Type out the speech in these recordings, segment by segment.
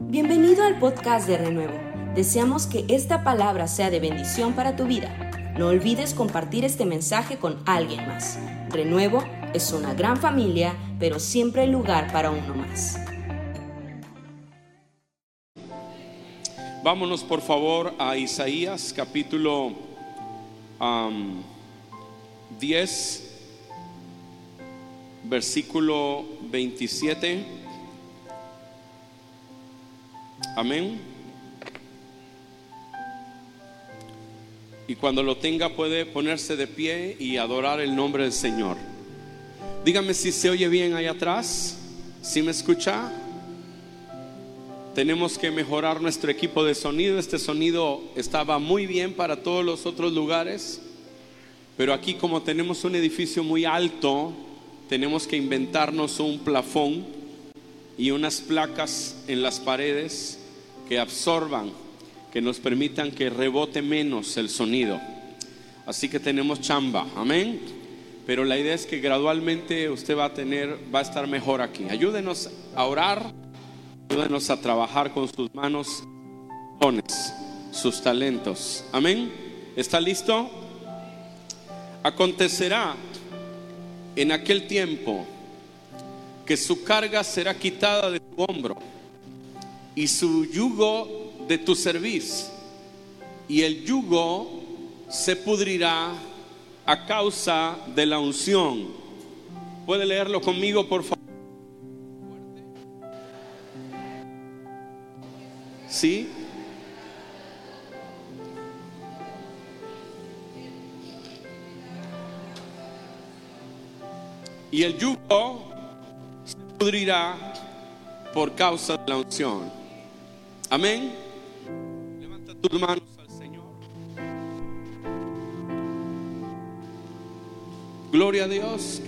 Bienvenido al podcast de Renuevo. Deseamos que esta palabra sea de bendición para tu vida. No olvides compartir este mensaje con alguien más. Renuevo es una gran familia, pero siempre hay lugar para uno más. Vámonos por favor a Isaías capítulo am, 10, versículo 27. Amén. Y cuando lo tenga puede ponerse de pie y adorar el nombre del Señor. Dígame si se oye bien ahí atrás. ¿Si me escucha? Tenemos que mejorar nuestro equipo de sonido. Este sonido estaba muy bien para todos los otros lugares. Pero aquí como tenemos un edificio muy alto, tenemos que inventarnos un plafón y unas placas en las paredes que absorban, que nos permitan que rebote menos el sonido. Así que tenemos chamba, amén. Pero la idea es que gradualmente usted va a tener, va a estar mejor aquí. Ayúdenos a orar, ayúdenos a trabajar con sus manos, sus talentos. Amén. ¿Está listo? Acontecerá en aquel tiempo que su carga será quitada de tu hombro y su yugo de tu cerviz, y el yugo se pudrirá a causa de la unción. ¿Puede leerlo conmigo, por favor? ¿Sí? Y el yugo pudrirá por causa de la unción. Amén. Levanta tus manos al Señor. Gloria a Dios.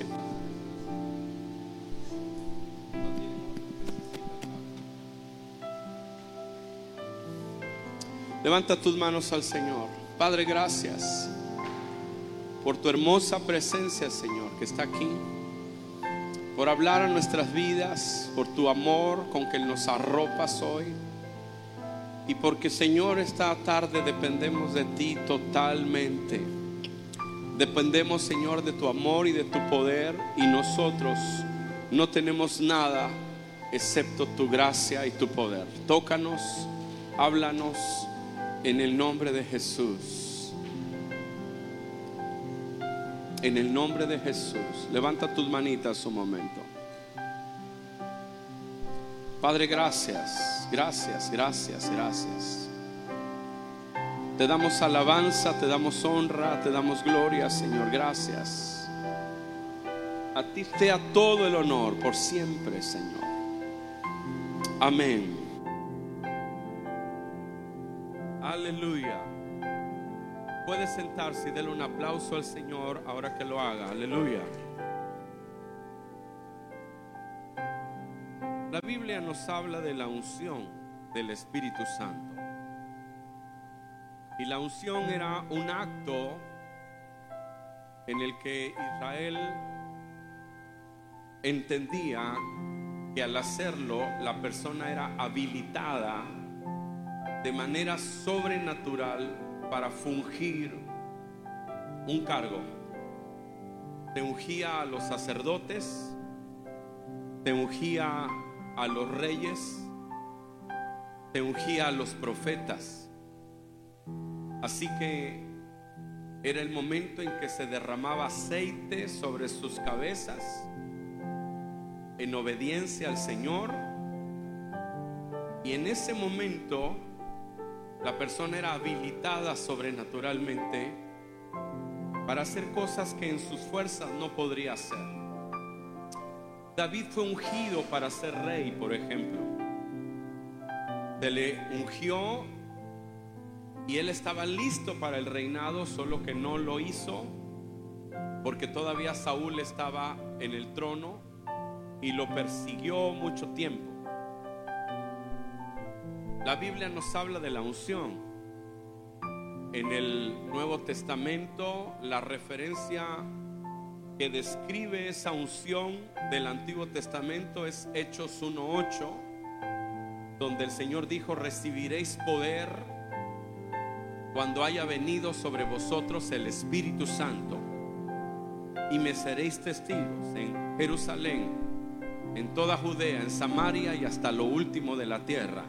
Levanta tus manos al Señor. Padre, gracias por tu hermosa presencia, Señor, que está aquí por hablar a nuestras vidas, por tu amor con que nos arropas hoy. Y porque Señor, esta tarde dependemos de ti totalmente. Dependemos, Señor, de tu amor y de tu poder. Y nosotros no tenemos nada excepto tu gracia y tu poder. Tócanos, háblanos en el nombre de Jesús. En el nombre de Jesús. Levanta tus manitas un momento. Padre, gracias, gracias, gracias, gracias. Te damos alabanza, te damos honra, te damos gloria, Señor. Gracias. A ti sea todo el honor por siempre, Señor. Amén. Aleluya. Puede sentarse y darle un aplauso al Señor ahora que lo haga. Aleluya. La Biblia nos habla de la unción del Espíritu Santo. Y la unción era un acto en el que Israel entendía que al hacerlo la persona era habilitada de manera sobrenatural para fungir un cargo. Se ungía a los sacerdotes, se ungía a los reyes, se ungía a los profetas. Así que era el momento en que se derramaba aceite sobre sus cabezas en obediencia al Señor. Y en ese momento la persona era habilitada sobrenaturalmente para hacer cosas que en sus fuerzas no podría hacer. David fue ungido para ser rey, por ejemplo. Se le ungió y él estaba listo para el reinado, solo que no lo hizo porque todavía Saúl estaba en el trono y lo persiguió mucho tiempo. La Biblia nos habla de la unción. En el Nuevo Testamento, la referencia que describe esa unción del Antiguo Testamento es Hechos 1.8 donde el Señor dijo, recibiréis poder cuando haya venido sobre vosotros el Espíritu Santo y me seréis testigos en Jerusalén, en toda Judea, en Samaria y hasta lo último de la tierra.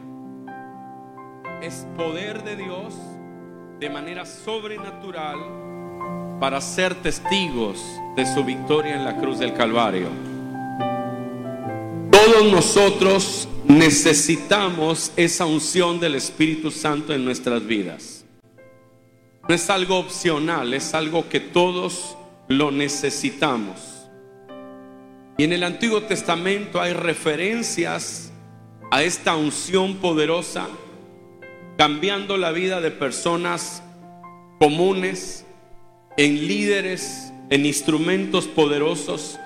Es poder de Dios de manera sobrenatural para ser testigos de su victoria en la cruz del Calvario. Todos nosotros necesitamos esa unción del Espíritu Santo en nuestras vidas. No es algo opcional, es algo que todos lo necesitamos. Y en el Antiguo Testamento hay referencias a esta unción poderosa, cambiando la vida de personas comunes, en líderes, en instrumentos poderosos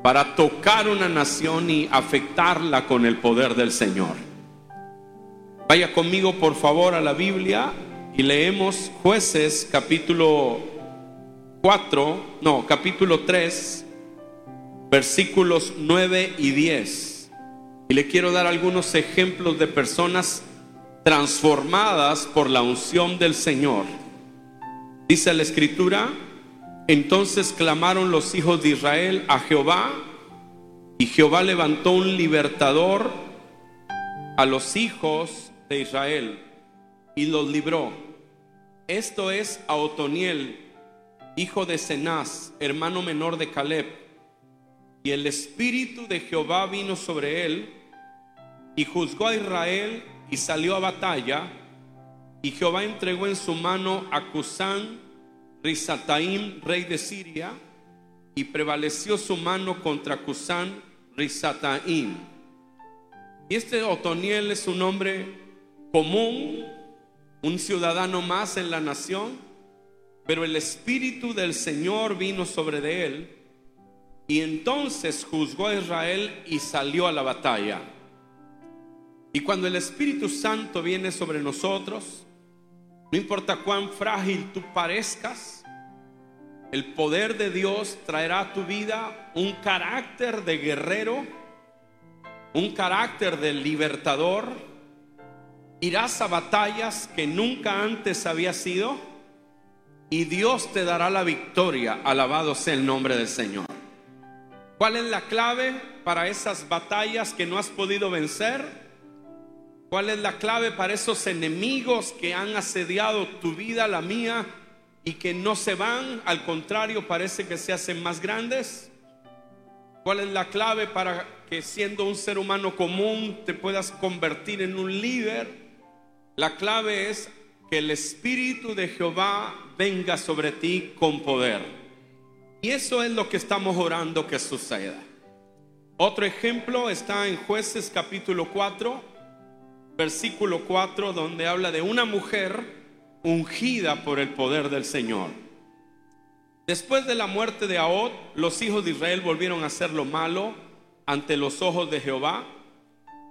para tocar una nación y afectarla con el poder del Señor. Vaya conmigo por favor a la Biblia y leemos jueces capítulo 4, no, capítulo 3, versículos 9 y 10. Y le quiero dar algunos ejemplos de personas transformadas por la unción del Señor. Dice la escritura, entonces clamaron los hijos de Israel a Jehová y Jehová levantó un libertador a los hijos de Israel y los libró. Esto es a Otoniel, hijo de Cenaz, hermano menor de Caleb. Y el espíritu de Jehová vino sobre él y juzgó a Israel y salió a batalla. Y Jehová entregó en su mano a Cusán, Risataim, rey de Siria, y prevaleció su mano contra Cusán, Risataim. Y este Otoniel es un hombre común, un ciudadano más en la nación, pero el Espíritu del Señor vino sobre de él, y entonces juzgó a Israel y salió a la batalla. Y cuando el Espíritu Santo viene sobre nosotros, no importa cuán frágil tú parezcas, el poder de Dios traerá a tu vida un carácter de guerrero, un carácter de libertador. Irás a batallas que nunca antes había sido y Dios te dará la victoria. Alabado sea el nombre del Señor. ¿Cuál es la clave para esas batallas que no has podido vencer? ¿Cuál es la clave para esos enemigos que han asediado tu vida, la mía, y que no se van? Al contrario, parece que se hacen más grandes. ¿Cuál es la clave para que siendo un ser humano común te puedas convertir en un líder? La clave es que el Espíritu de Jehová venga sobre ti con poder. Y eso es lo que estamos orando que suceda. Otro ejemplo está en jueces capítulo 4 versículo 4, donde habla de una mujer ungida por el poder del Señor. Después de la muerte de Ahod, los hijos de Israel volvieron a hacer lo malo ante los ojos de Jehová,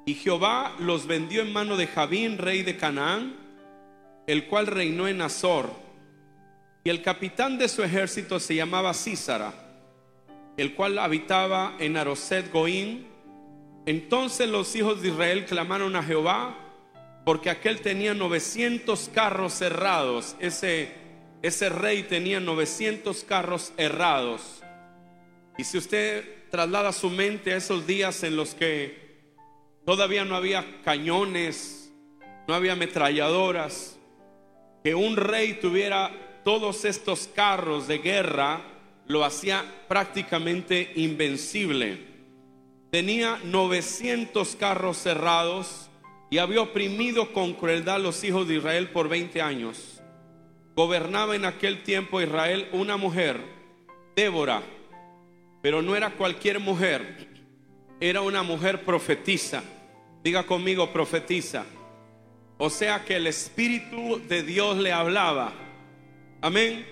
y Jehová los vendió en mano de Javín, rey de Canaán, el cual reinó en Azor. Y el capitán de su ejército se llamaba Císara, el cual habitaba en Aroset Goín, entonces los hijos de Israel clamaron a Jehová porque aquel tenía 900 carros cerrados. Ese, ese rey tenía 900 carros errados. Y si usted traslada su mente a esos días en los que todavía no había cañones, no había ametralladoras, que un rey tuviera todos estos carros de guerra lo hacía prácticamente invencible tenía 900 carros cerrados y había oprimido con crueldad a los hijos de Israel por 20 años. Gobernaba en aquel tiempo Israel una mujer, Débora, pero no era cualquier mujer, era una mujer profetisa. Diga conmigo, profetiza. O sea que el Espíritu de Dios le hablaba. Amén.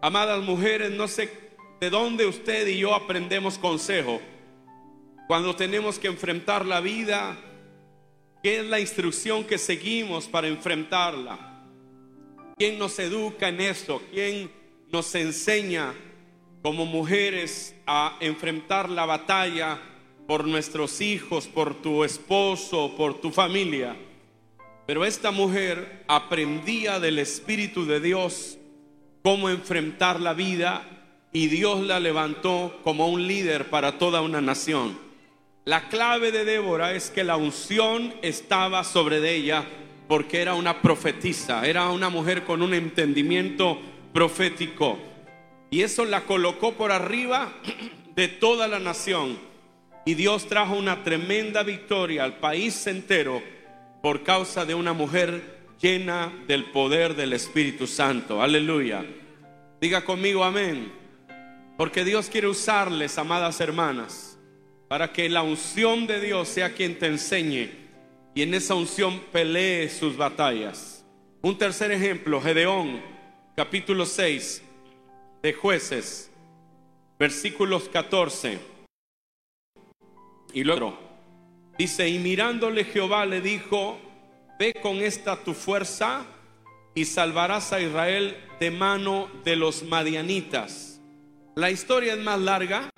Amadas mujeres, no sé de dónde usted y yo aprendemos consejo cuando tenemos que enfrentar la vida, ¿qué es la instrucción que seguimos para enfrentarla? ¿Quién nos educa en esto? ¿Quién nos enseña como mujeres a enfrentar la batalla por nuestros hijos, por tu esposo, por tu familia. Pero esta mujer aprendía del Espíritu de Dios cómo enfrentar la vida y Dios la levantó como un líder para toda una nación. La clave de Débora es que la unción estaba sobre ella porque era una profetisa, era una mujer con un entendimiento profético. Y eso la colocó por arriba de toda la nación. Y Dios trajo una tremenda victoria al país entero por causa de una mujer llena del poder del Espíritu Santo. Aleluya. Diga conmigo amén. Porque Dios quiere usarles, amadas hermanas, para que la unción de Dios sea quien te enseñe y en esa unción pelee sus batallas. Un tercer ejemplo, Gedeón, capítulo 6 de jueces, versículos 14. Y luego Dice, y mirándole Jehová le dijo, ve con esta tu fuerza y salvarás a Israel de mano de los madianitas. La historia es más larga.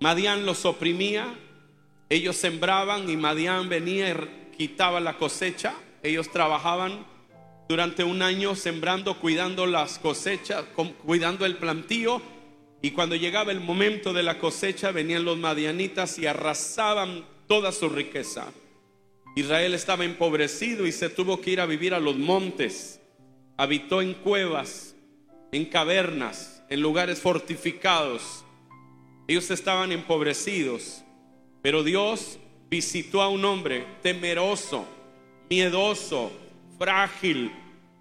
Madián los oprimía, ellos sembraban y Madián venía y quitaba la cosecha. Ellos trabajaban durante un año sembrando, cuidando las cosechas, cuidando el plantío. Y cuando llegaba el momento de la cosecha, venían los madianitas y arrasaban toda su riqueza. Israel estaba empobrecido y se tuvo que ir a vivir a los montes. Habitó en cuevas, en cavernas, en lugares fortificados. Ellos estaban empobrecidos, pero Dios visitó a un hombre temeroso, miedoso, frágil.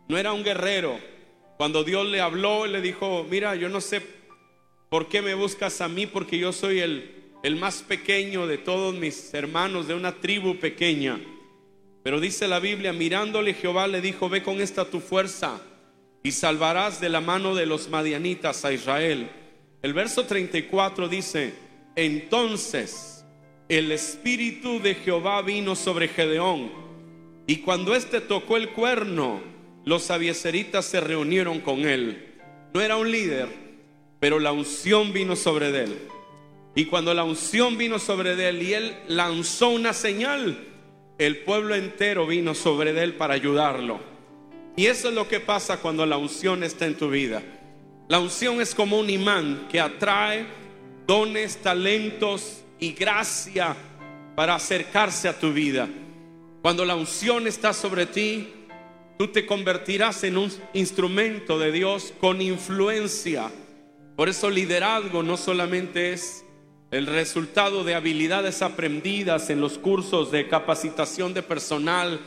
No era un guerrero. Cuando Dios le habló, le dijo, mira, yo no sé por qué me buscas a mí, porque yo soy el el más pequeño de todos mis hermanos de una tribu pequeña. Pero dice la Biblia, mirándole Jehová le dijo, ve con esta tu fuerza y salvarás de la mano de los madianitas a Israel. El verso 34 dice, entonces el espíritu de Jehová vino sobre Gedeón y cuando éste tocó el cuerno, los abieseritas se reunieron con él. No era un líder, pero la unción vino sobre él. Y cuando la unción vino sobre él y él lanzó una señal, el pueblo entero vino sobre él para ayudarlo. Y eso es lo que pasa cuando la unción está en tu vida. La unción es como un imán que atrae dones, talentos y gracia para acercarse a tu vida. Cuando la unción está sobre ti, tú te convertirás en un instrumento de Dios con influencia. Por eso liderazgo no solamente es el resultado de habilidades aprendidas en los cursos de capacitación de personal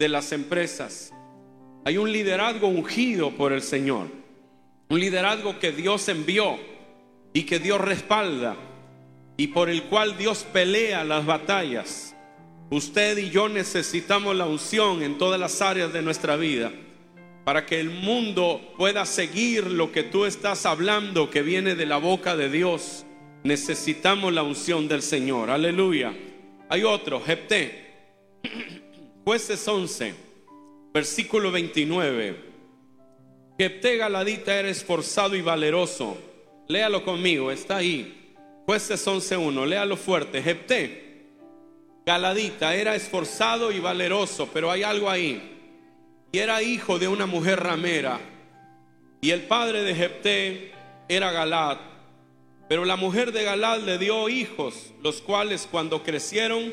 de las empresas. Hay un liderazgo ungido por el Señor, un liderazgo que Dios envió y que Dios respalda y por el cual Dios pelea las batallas. Usted y yo necesitamos la unción en todas las áreas de nuestra vida para que el mundo pueda seguir lo que tú estás hablando que viene de la boca de Dios Necesitamos la unción del Señor. Aleluya. Hay otro, Jepté. Jueces 11, versículo 29. Jepté Galadita era esforzado y valeroso. Léalo conmigo, está ahí. Jueces 11.1, léalo fuerte. Jepté Galadita era esforzado y valeroso, pero hay algo ahí. Y era hijo de una mujer ramera. Y el padre de Jepté era Galad pero la mujer de Galad le dio hijos, los cuales cuando crecieron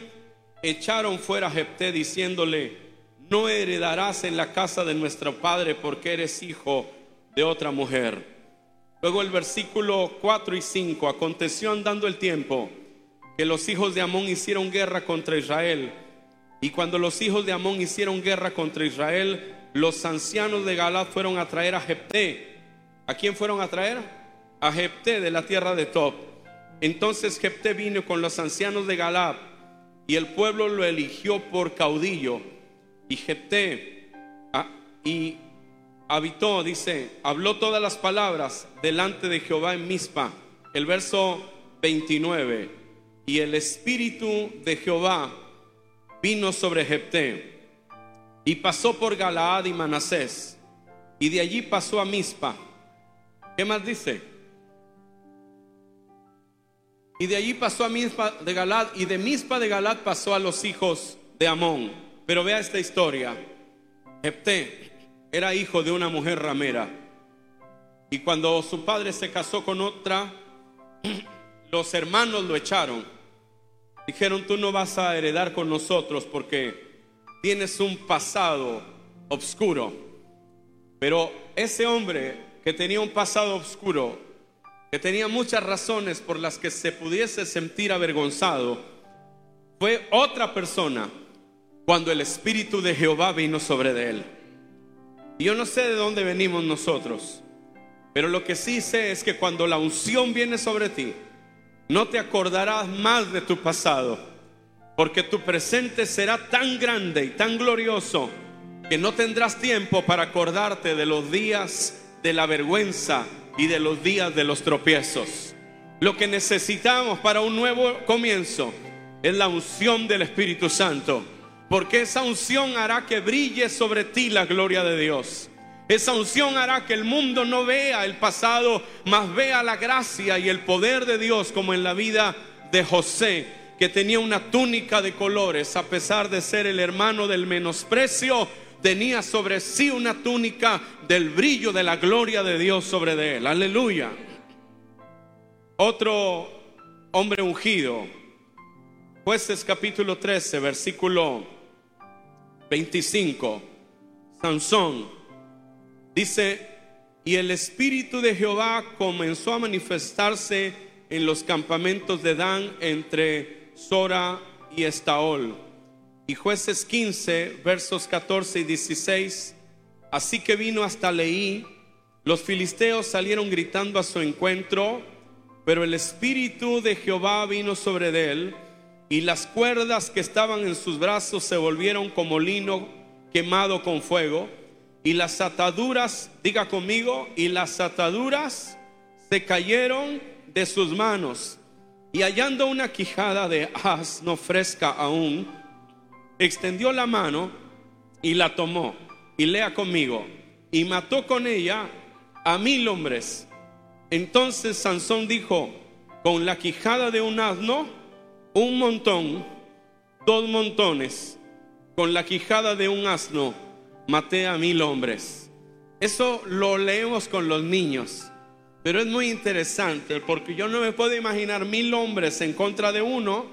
echaron fuera a Jepté diciéndole, no heredarás en la casa de nuestro padre porque eres hijo de otra mujer. Luego el versículo 4 y 5, aconteció andando el tiempo que los hijos de Amón hicieron guerra contra Israel. Y cuando los hijos de Amón hicieron guerra contra Israel, los ancianos de Galad fueron a traer a Jepté. ¿A quién fueron a traer? a Jepté de la tierra de Top. Entonces Jepté vino con los ancianos de Galab y el pueblo lo eligió por caudillo. Y Jepté ah, y habitó, dice, habló todas las palabras delante de Jehová en Mispa. El verso 29. Y el espíritu de Jehová vino sobre Jepté y pasó por Galaad y Manasés y de allí pasó a Mispa. ¿Qué más dice? Y de allí pasó a Mispa de Galad y de Mispa de Galad pasó a los hijos de Amón. Pero vea esta historia. Jepté era hijo de una mujer ramera. Y cuando su padre se casó con otra, los hermanos lo echaron. Dijeron, tú no vas a heredar con nosotros porque tienes un pasado oscuro. Pero ese hombre que tenía un pasado oscuro que tenía muchas razones por las que se pudiese sentir avergonzado, fue otra persona cuando el Espíritu de Jehová vino sobre de él. Yo no sé de dónde venimos nosotros, pero lo que sí sé es que cuando la unción viene sobre ti, no te acordarás más de tu pasado, porque tu presente será tan grande y tan glorioso que no tendrás tiempo para acordarte de los días de la vergüenza y de los días de los tropiezos. Lo que necesitamos para un nuevo comienzo es la unción del Espíritu Santo, porque esa unción hará que brille sobre ti la gloria de Dios. Esa unción hará que el mundo no vea el pasado, mas vea la gracia y el poder de Dios como en la vida de José, que tenía una túnica de colores, a pesar de ser el hermano del menosprecio, tenía sobre sí una túnica del brillo de la gloria de Dios sobre de él. Aleluya. Otro hombre ungido. Jueces capítulo 13, versículo 25. Sansón dice, y el espíritu de Jehová comenzó a manifestarse en los campamentos de Dan entre Sora y Estaol y jueces 15, versos 14 y 16. Así que vino hasta Leí. Los filisteos salieron gritando a su encuentro, pero el espíritu de Jehová vino sobre él, y las cuerdas que estaban en sus brazos se volvieron como lino quemado con fuego, y las ataduras, diga conmigo, y las ataduras se cayeron de sus manos, y hallando una quijada de asno fresca aún, extendió la mano y la tomó. Y lea conmigo. Y mató con ella a mil hombres. Entonces Sansón dijo, con la quijada de un asno, un montón, dos montones. Con la quijada de un asno, maté a mil hombres. Eso lo leemos con los niños. Pero es muy interesante porque yo no me puedo imaginar mil hombres en contra de uno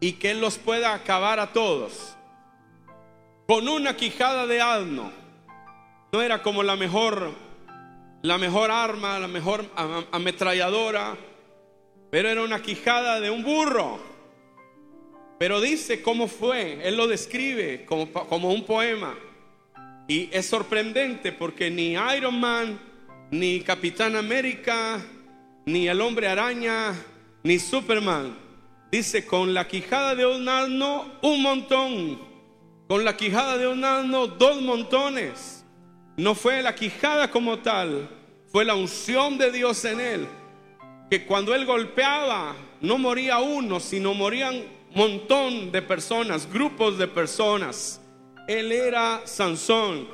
y que Él los pueda acabar a todos. Con una quijada de asno. No era como la mejor, la mejor arma, la mejor ametralladora, pero era una quijada de un burro. Pero dice cómo fue, Él lo describe como, un poema. Y es sorprendente porque ni Iron Man, ni Capitán América, ni el hombre araña, ni Superman Dice, con la quijada de un asno, un montón. Con la quijada de un asno, dos montones. No fue la quijada como tal, fue la unción de Dios en él. Que cuando él golpeaba, no moría uno, sino morían montón de personas, grupos de personas. Él era Sansón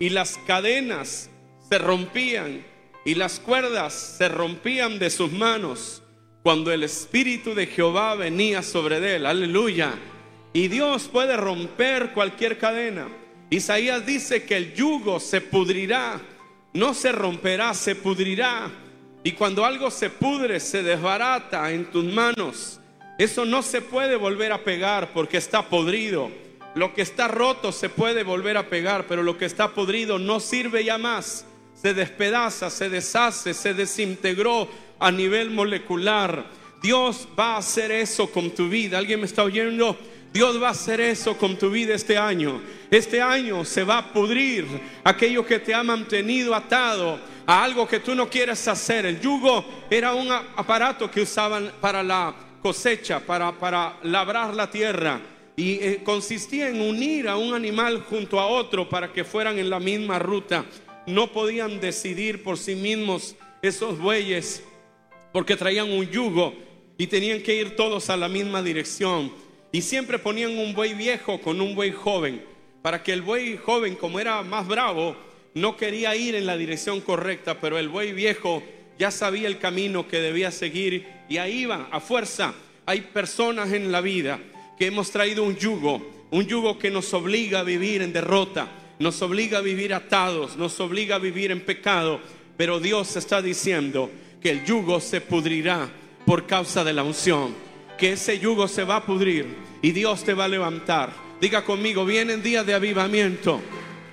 y las cadenas se rompían y las cuerdas se rompían de sus manos cuando el Espíritu de Jehová venía sobre él. Aleluya. Y Dios puede romper cualquier cadena. Isaías dice que el yugo se pudrirá, no se romperá, se pudrirá. Y cuando algo se pudre, se desbarata en tus manos. Eso no se puede volver a pegar porque está podrido. Lo que está roto se puede volver a pegar, pero lo que está podrido no sirve ya más. Se despedaza, se deshace, se desintegró, a nivel molecular. Dios va a hacer eso con tu vida. ¿Alguien me está oyendo? Dios va a hacer eso con tu vida este año. Este año se va a pudrir aquello que te ha mantenido atado a algo que tú no quieres hacer. El yugo era un aparato que usaban para la cosecha, para, para labrar la tierra. Y eh, consistía en unir a un animal junto a otro para que fueran en la misma ruta. No podían decidir por sí mismos esos bueyes porque traían un yugo y tenían que ir todos a la misma dirección. Y siempre ponían un buey viejo con un buey joven, para que el buey joven, como era más bravo, no quería ir en la dirección correcta, pero el buey viejo ya sabía el camino que debía seguir y ahí iba, a fuerza. Hay personas en la vida que hemos traído un yugo, un yugo que nos obliga a vivir en derrota, nos obliga a vivir atados, nos obliga a vivir en pecado, pero Dios está diciendo que el yugo se pudrirá por causa de la unción, que ese yugo se va a pudrir y Dios te va a levantar. Diga conmigo, vienen días de avivamiento.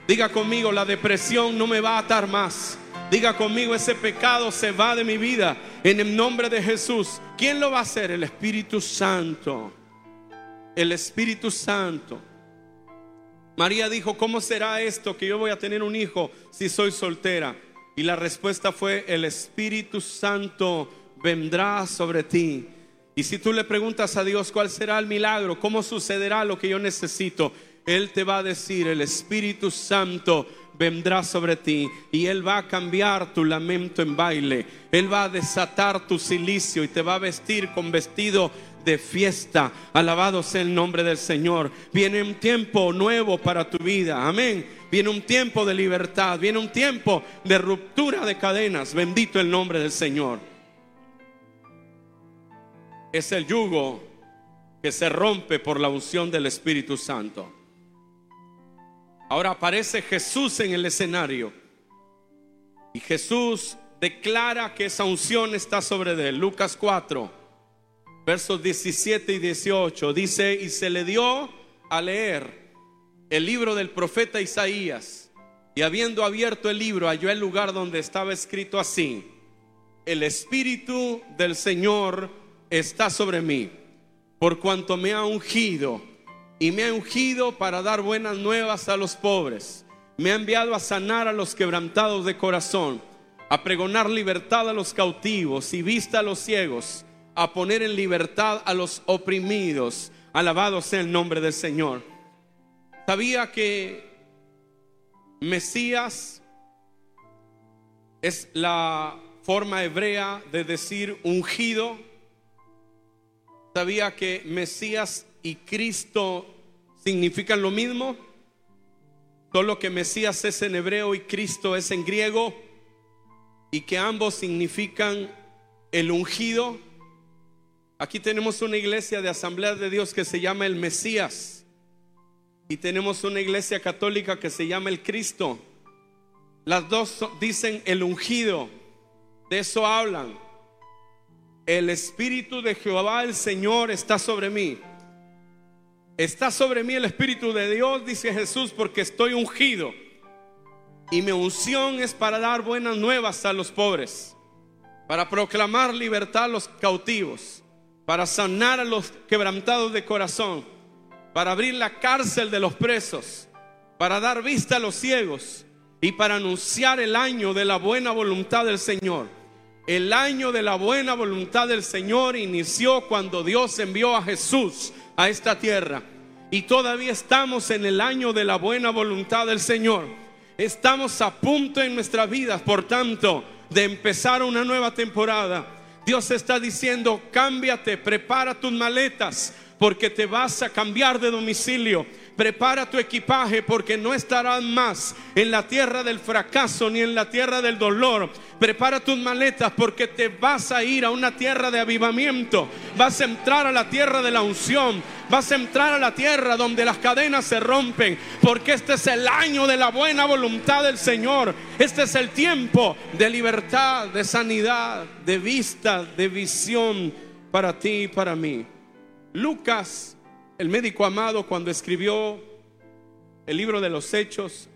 Diga conmigo, la depresión no me va a atar más. Diga conmigo, ese pecado se va de mi vida en el nombre de Jesús. ¿Quién lo va a hacer? El Espíritu Santo. El Espíritu Santo. María dijo, ¿cómo será esto que yo voy a tener un hijo si soy soltera? Y la respuesta fue, el Espíritu Santo vendrá sobre ti. Y si tú le preguntas a Dios cuál será el milagro, cómo sucederá lo que yo necesito, Él te va a decir, el Espíritu Santo vendrá sobre ti y Él va a cambiar tu lamento en baile. Él va a desatar tu silicio y te va a vestir con vestido de fiesta. Alabado sea el nombre del Señor. Viene un tiempo nuevo para tu vida. Amén. Viene un tiempo de libertad. Viene un tiempo de ruptura de cadenas. Bendito el nombre del Señor. Es el yugo que se rompe por la unción del Espíritu Santo. Ahora aparece Jesús en el escenario. Y Jesús declara que esa unción está sobre él. Lucas 4, versos 17 y 18. Dice, y se le dio a leer el libro del profeta Isaías. Y habiendo abierto el libro, halló el lugar donde estaba escrito así. El Espíritu del Señor está sobre mí, por cuanto me ha ungido y me ha ungido para dar buenas nuevas a los pobres. Me ha enviado a sanar a los quebrantados de corazón, a pregonar libertad a los cautivos y vista a los ciegos, a poner en libertad a los oprimidos. Alabado sea el nombre del Señor. Sabía que Mesías es la forma hebrea de decir ungido. Sabía que Mesías y Cristo significan lo mismo, solo que Mesías es en hebreo y Cristo es en griego, y que ambos significan el ungido. Aquí tenemos una iglesia de Asamblea de Dios que se llama el Mesías, y tenemos una iglesia católica que se llama el Cristo. Las dos dicen el ungido, de eso hablan. El Espíritu de Jehová el Señor está sobre mí Está sobre mí el Espíritu de Dios, dice Jesús, porque estoy ungido. Y mi unción es para dar buenas nuevas a los pobres, para proclamar libertad a los cautivos, para sanar a los quebrantados de corazón, para abrir la cárcel de los presos, para dar vista a los ciegos y para anunciar el año de la buena voluntad del Señor. El año de la buena voluntad del Señor inició cuando Dios envió a Jesús a esta tierra. Y todavía estamos en el año de la buena voluntad del Señor. Estamos a punto en nuestra vida, por tanto, de empezar una nueva temporada. Dios está diciendo, cámbiate, prepara tus maletas, porque te vas a cambiar de domicilio Prepara tu equipaje porque no estarás más en la tierra del fracaso ni en la tierra del dolor. Prepara tus maletas porque te vas a ir a una tierra de avivamiento. Vas a entrar a la tierra de la unción. Vas a entrar a la tierra donde las cadenas se rompen. Porque este es el año de la buena voluntad del Señor. Este es el tiempo de libertad, de sanidad, de vista, de visión para ti y para mí. Lucas el médico amado cuando escribió el libro de los Hechos,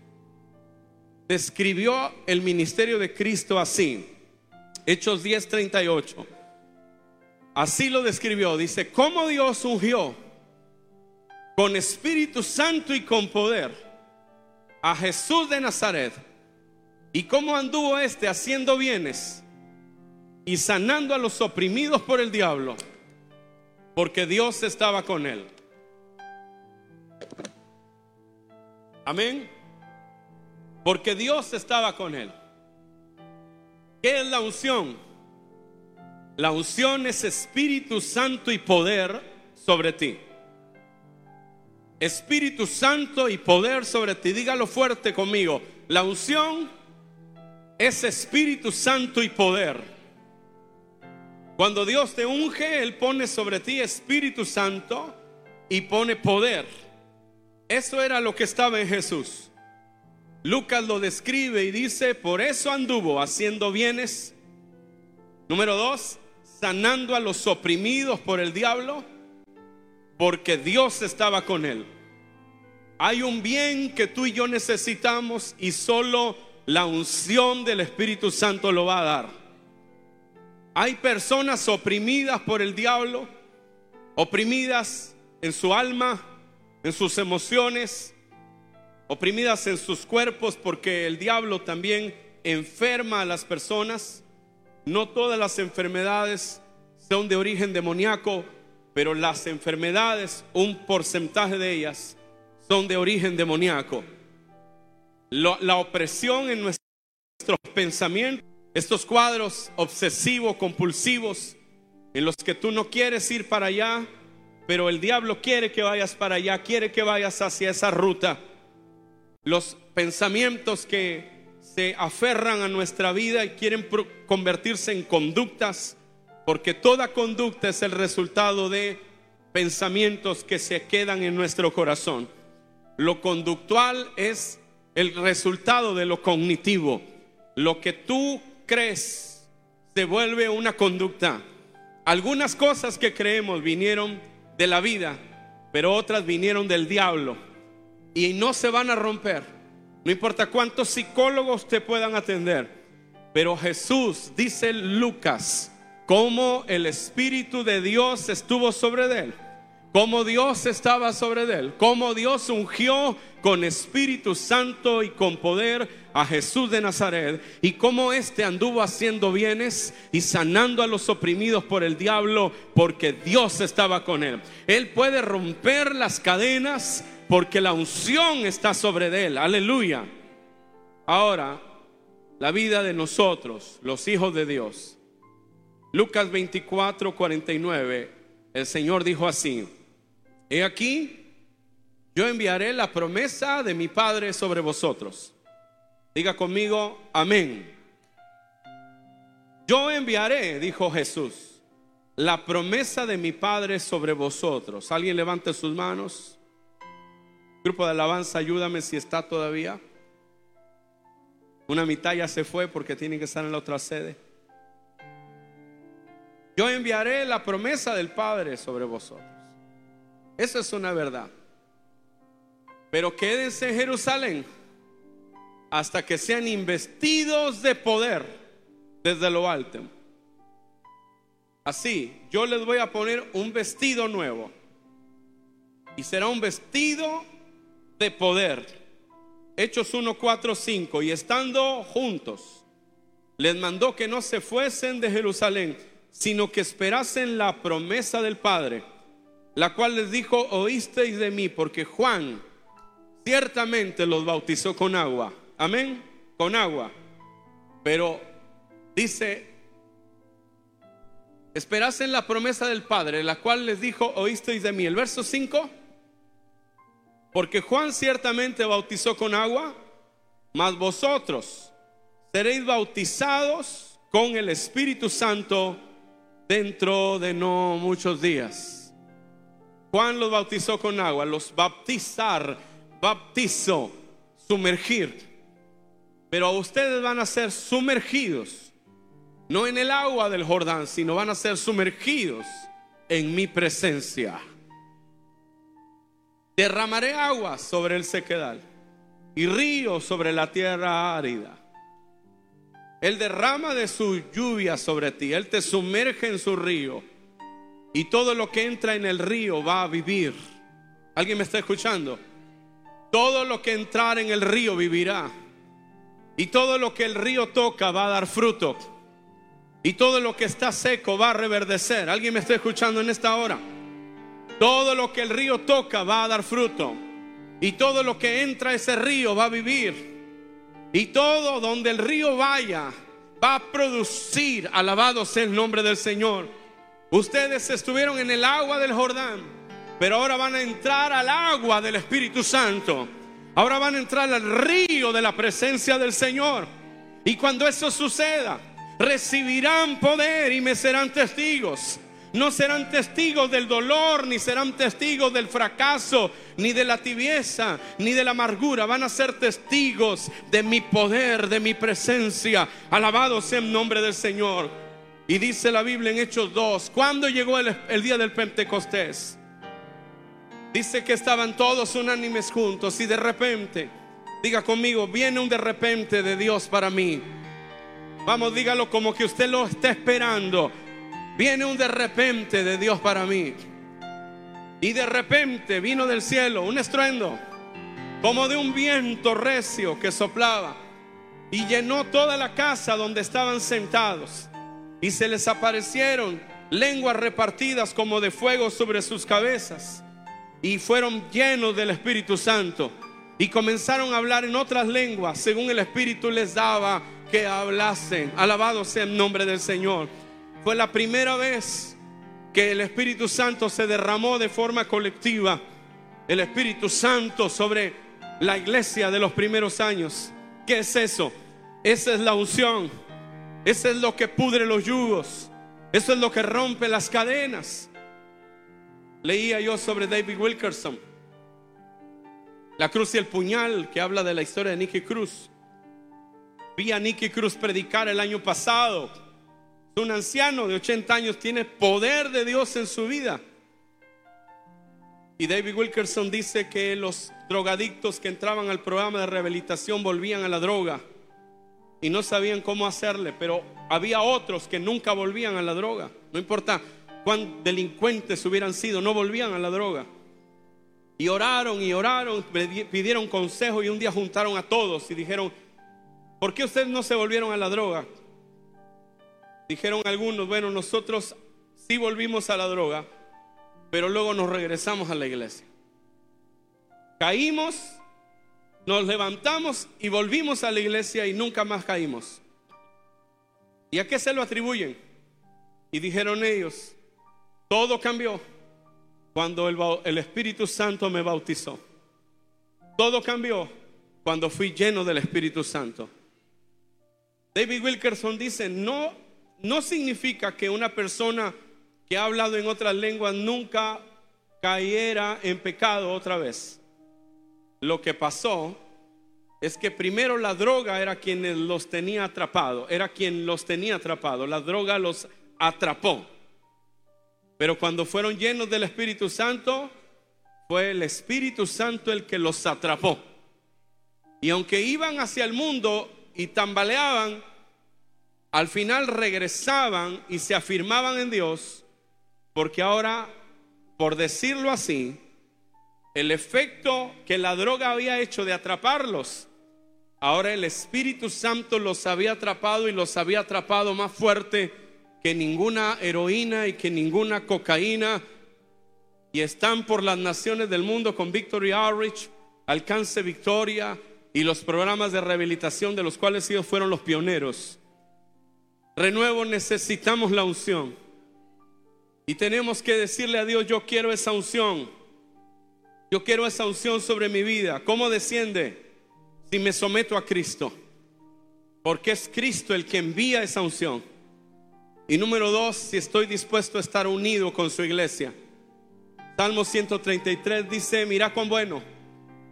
describió el ministerio de Cristo así. Hechos 10:38. Así lo describió. Dice, cómo Dios ungió con Espíritu Santo y con poder a Jesús de Nazaret. Y cómo anduvo este haciendo bienes y sanando a los oprimidos por el diablo, porque Dios estaba con él. Amén. Porque Dios estaba con él. ¿Qué es la unción? La unción es Espíritu Santo y poder sobre ti. Espíritu Santo y poder sobre ti. Dígalo fuerte conmigo. La unción es Espíritu Santo y poder Cuando Dios te unge, Él pone sobre ti Espíritu Santo y pone poder. Eso era lo que estaba en Jesús. Lucas lo describe y dice, por eso anduvo haciendo bienes. Número dos, sanando a los oprimidos por el diablo, porque Dios estaba con él. Hay un bien que tú y yo necesitamos y solo la unción del Espíritu Santo lo va a dar. Hay personas oprimidas por el diablo, oprimidas en su alma, en sus emociones, oprimidas en sus cuerpos porque el diablo también enferma a las personas. No todas las enfermedades son de origen demoníaco, pero las enfermedades, un porcentaje de ellas, son de origen demoníaco. La opresión en nuestros pensamientos estos cuadros obsesivos, compulsivos, en los que tú no quieres ir para allá, pero el diablo quiere que vayas para allá, quiere que vayas hacia esa ruta. Los pensamientos que se aferran a nuestra vida y quieren convertirse en conductas, porque toda conducta es el resultado de pensamientos que se quedan en nuestro corazón. Lo conductual es el resultado de lo cognitivo. Lo que tú crees se vuelve una conducta. Algunas cosas que creemos vinieron de la vida, pero otras vinieron del diablo. Y no se van a romper. No importa cuántos psicólogos te puedan atender, pero Jesús, dice Lucas, como el Espíritu de Dios estuvo sobre él cómo Dios estaba sobre él, cómo Dios ungió con Espíritu Santo y con poder a Jesús de Nazaret y cómo éste anduvo haciendo bienes y sanando a los oprimidos por el diablo porque Dios estaba con él. Él puede romper las cadenas porque la unción está sobre él. Aleluya. Ahora, la vida de nosotros, los hijos de Dios. Lucas 24, 49, el Señor dijo así. He aquí, yo enviaré la promesa de mi Padre sobre vosotros. Diga conmigo, amén. Yo enviaré, dijo Jesús, la promesa de mi Padre sobre vosotros. Alguien levante sus manos. Grupo de alabanza, ayúdame si está todavía. Una mitad ya se fue porque tienen que estar en la otra sede. Yo enviaré la promesa del Padre sobre vosotros. Eso es una verdad. Pero quédense en Jerusalén hasta que sean investidos de poder desde lo alto. Así, yo les voy a poner un vestido nuevo. Y será un vestido de poder. Hechos 1, 4, 5. Y estando juntos, les mandó que no se fuesen de Jerusalén, sino que esperasen la promesa del Padre la cual les dijo, oísteis de mí, porque Juan ciertamente los bautizó con agua. Amén, con agua. Pero dice, esperasen la promesa del Padre, la cual les dijo, oísteis de mí. El verso 5, porque Juan ciertamente bautizó con agua, mas vosotros seréis bautizados con el Espíritu Santo dentro de no muchos días. Juan los bautizó con agua, los bautizar, bautizo, sumergir. Pero ustedes van a ser sumergidos, no en el agua del Jordán, sino van a ser sumergidos en mi presencia. Derramaré agua sobre el sequedal y río sobre la tierra árida. Él derrama de su lluvia sobre ti, Él te sumerge en su río y todo lo que entra en el río va a vivir. ¿Alguien me está escuchando? Todo lo que entrar en el río vivirá. Y todo lo que el río toca va a dar fruto. Y todo lo que está seco va a reverdecer. ¿Alguien me está escuchando en esta hora? Todo lo que el río toca va a dar fruto. Y todo lo que entra a ese río va a vivir. Y todo donde el río vaya va a producir. Alabado sea el nombre del Señor. Ustedes estuvieron en el agua del Jordán, pero ahora van a entrar al agua del Espíritu Santo. Ahora van a entrar al río de la presencia del Señor. Y cuando eso suceda, recibirán poder y me serán testigos. No serán testigos del dolor, ni serán testigos del fracaso, ni de la tibieza, ni de la amargura. Van a ser testigos de mi poder, de mi presencia. Alabado sea el nombre del Señor. Y dice la Biblia en Hechos 2, ¿cuándo llegó el, el día del Pentecostés? Dice que estaban todos unánimes juntos y de repente, diga conmigo, viene un de repente de Dios para mí. Vamos, dígalo como que usted lo está esperando. Viene un de repente de Dios para mí. Y de repente vino del cielo un estruendo, como de un viento recio que soplaba, y llenó toda la casa donde estaban sentados. Y se les aparecieron lenguas repartidas como de fuego sobre sus cabezas y fueron llenos del Espíritu Santo y comenzaron a hablar en otras lenguas según el Espíritu les daba que hablasen. Alabado sea el nombre del Señor. Fue la primera vez que el Espíritu Santo se derramó de forma colectiva. El Espíritu Santo sobre la iglesia de los primeros años. ¿Qué es eso? Esa es la unción. Eso es lo que pudre los yugos. Eso es lo que rompe las cadenas. Leía yo sobre David Wilkerson, La cruz y el puñal, que habla de la historia de Nicky Cruz. Vi a Nicky Cruz predicar el año pasado. Un anciano de 80 años tiene poder de Dios en su vida. Y David Wilkerson dice que los drogadictos que entraban al programa de rehabilitación volvían a la droga y no sabían cómo hacerle, pero había otros que nunca volvían a la droga. No importa cuán delincuentes hubieran sido, no volvían a la droga. Y oraron y oraron, pidieron consejo y un día juntaron a todos y dijeron, ¿por qué ustedes no se volvieron a la droga? Dijeron algunos, bueno, nosotros sí volvimos a la droga, pero luego nos regresamos a la iglesia. Caímos, nos levantamos y volvimos a la iglesia y nunca más caímos. ¿Y a qué se lo atribuyen? Y dijeron ellos, todo cambió cuando el, Espíritu Santo me bautizó. Todo cambió cuando fui lleno del Espíritu Santo. David Wilkerson dice, no, no significa que una persona que ha hablado en otras lenguas nunca cayera en pecado otra vez. Lo que pasó es que primero la droga era quien los tenía atrapados, era quien los tenía atrapados, la droga los atrapó. Pero cuando fueron llenos del Espíritu Santo, fue el Espíritu Santo el que los atrapó. Y aunque iban hacia el mundo y tambaleaban, al final regresaban y se afirmaban en Dios, porque ahora, por decirlo así, el efecto que la droga había hecho de atraparlos, ahora el Espíritu Santo los había atrapado y los había atrapado más fuerte que ninguna heroína y que ninguna cocaína y están por las naciones del mundo con Victory Outreach, Alcance Victoria y los programas de rehabilitación de los cuales ellos fueron los pioneros. Renuevo, necesitamos la unción. Y tenemos que decirle a Dios, yo quiero esa unción. Yo quiero esa unción sobre mi vida. ¿Cómo desciende? Si me someto a Cristo. Porque es Cristo el que envía esa unción. Y número dos, si estoy dispuesto a estar unido con su iglesia. Salmo 133 dice, mira cuán bueno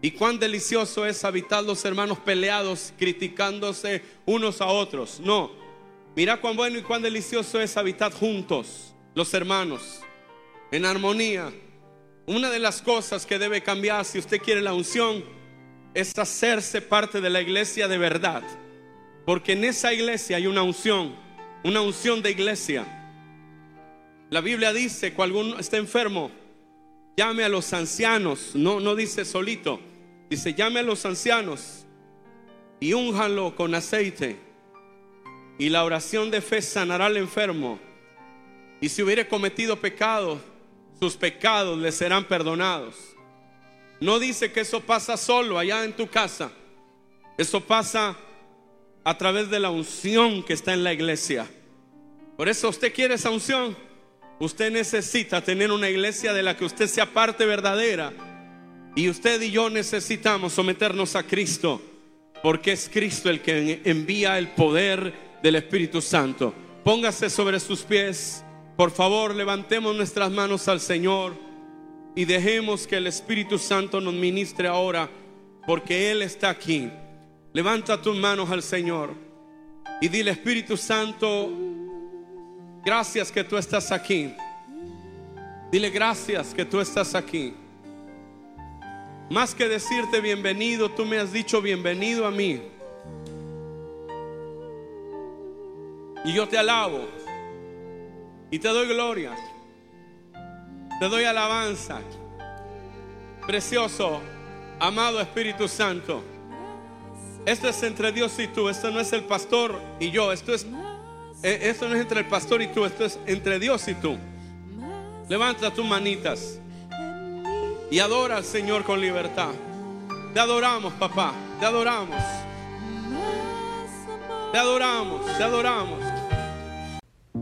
y cuán delicioso es habitar los hermanos peleados, criticándose unos a otros. No, mira cuán bueno y cuán delicioso es habitar juntos los hermanos, en armonía. Una de las cosas que debe cambiar si usted quiere la unción es hacerse parte de la iglesia de verdad. Porque en esa iglesia hay una unción una unción de iglesia. La Biblia dice, cuando alguno está enfermo, llame a los ancianos, no, no dice solito, dice llame a los ancianos y únjalo con aceite. Y la oración de fe sanará al enfermo. Y si hubiere cometido pecado, sus pecados le serán perdonados. No dice que eso pasa solo allá en tu casa. Eso pasa a través de la unción que está en la iglesia. Por eso usted quiere esa unción. Usted necesita tener una iglesia de la que usted sea parte verdadera. Y usted y yo necesitamos someternos a Cristo. Porque es Cristo el que envía el poder del Espíritu Santo. Póngase sobre sus pies. Por favor, levantemos nuestras manos al Señor y dejemos que el Espíritu Santo nos ministre ahora, porque Él está aquí. Levanta tus manos al Señor y dile, Espíritu Santo, gracias que tú estás aquí. Dile gracias que tú estás aquí. Más que decirte bienvenido, tú me has dicho bienvenido a mí. Y yo te alabo. Y te doy gloria. Te doy alabanza. Precioso, amado Espíritu Santo. Esto es entre Dios y tú. Esto no es el pastor y yo. Esto es eh, esto no es entre el pastor y tú. Esto es entre Dios y tú. Levanta tus manitas y adora al Señor con libertad. Te adoramos, papá. Te adoramos. Te adoramos, te adoramos.